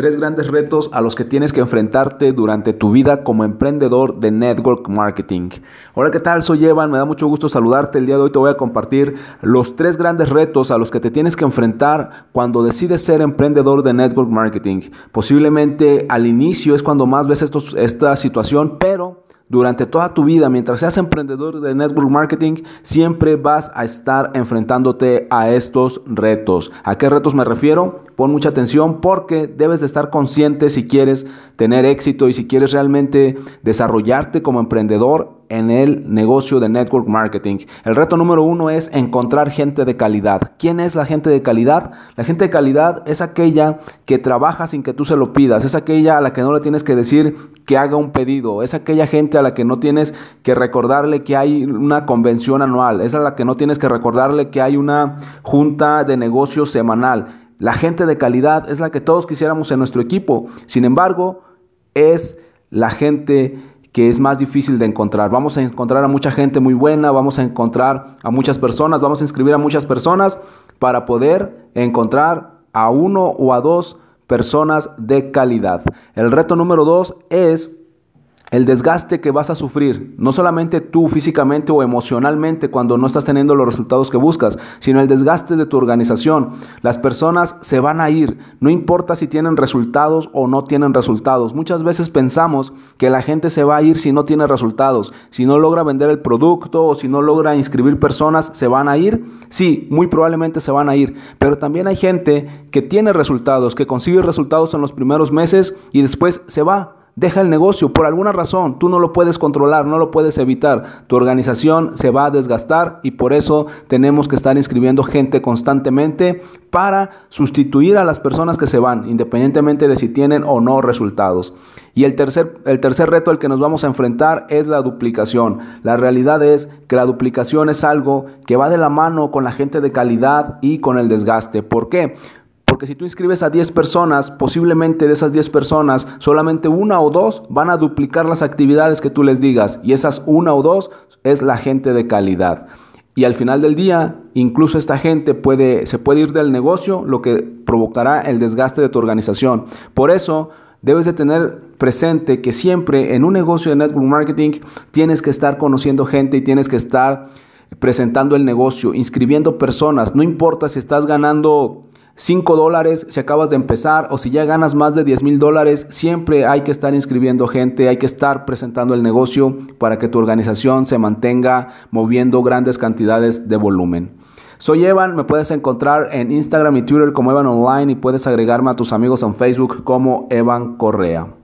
Tres grandes retos a los que tienes que enfrentarte durante tu vida como emprendedor de network marketing. Hola, ¿qué tal? Soy Evan, me da mucho gusto saludarte. El día de hoy te voy a compartir los tres grandes retos a los que te tienes que enfrentar cuando decides ser emprendedor de network marketing. Posiblemente al inicio es cuando más ves esta situación, pero durante toda tu vida, mientras seas emprendedor de network marketing, siempre vas a estar enfrentándote a estos retos. ¿A qué retos me refiero? Pon mucha atención porque debes de estar consciente si quieres tener éxito y si quieres realmente desarrollarte como emprendedor en el negocio de network marketing. El reto número uno es encontrar gente de calidad. ¿Quién es la gente de calidad? La gente de calidad es aquella que trabaja sin que tú se lo pidas, es aquella a la que no le tienes que decir que haga un pedido, es aquella gente a la que no tienes que recordarle que hay una convención anual, es a la que no tienes que recordarle que hay una junta de negocios semanal. La gente de calidad es la que todos quisiéramos en nuestro equipo. Sin embargo, es la gente que es más difícil de encontrar. Vamos a encontrar a mucha gente muy buena, vamos a encontrar a muchas personas, vamos a inscribir a muchas personas para poder encontrar a uno o a dos personas de calidad. El reto número dos es el desgaste que vas a sufrir, no solamente tú físicamente o emocionalmente cuando no estás teniendo los resultados que buscas, sino el desgaste de tu organización. Las personas se van a ir, no importa si tienen resultados o no tienen resultados. Muchas veces pensamos que la gente se va a ir si no tiene resultados, si no logra vender el producto o si no logra inscribir personas, ¿se van a ir? Sí, muy probablemente se van a ir, pero también hay gente que tiene resultados, que consigue resultados en los primeros meses y después se va Deja el negocio por alguna razón, tú no lo puedes controlar, no lo puedes evitar. Tu organización se va a desgastar y por eso tenemos que estar inscribiendo gente constantemente para sustituir a las personas que se van, independientemente de si tienen o no resultados. Y el tercer, el tercer reto al que nos vamos a enfrentar es la duplicación. La realidad es que la duplicación es algo que va de la mano con la gente de calidad y con el desgaste. ¿Por qué? Porque si tú inscribes a 10 personas, posiblemente de esas 10 personas, solamente una o dos van a duplicar las actividades que tú les digas. Y esas una o dos es la gente de calidad. Y al final del día, incluso esta gente puede, se puede ir del negocio, lo que provocará el desgaste de tu organización. Por eso, debes de tener presente que siempre en un negocio de network marketing tienes que estar conociendo gente y tienes que estar presentando el negocio, inscribiendo personas. No importa si estás ganando 5 dólares si acabas de empezar o si ya ganas más de 10 mil dólares, siempre hay que estar inscribiendo gente, hay que estar presentando el negocio para que tu organización se mantenga moviendo grandes cantidades de volumen. Soy Evan, me puedes encontrar en Instagram y Twitter como Evan Online y puedes agregarme a tus amigos en Facebook como Evan Correa.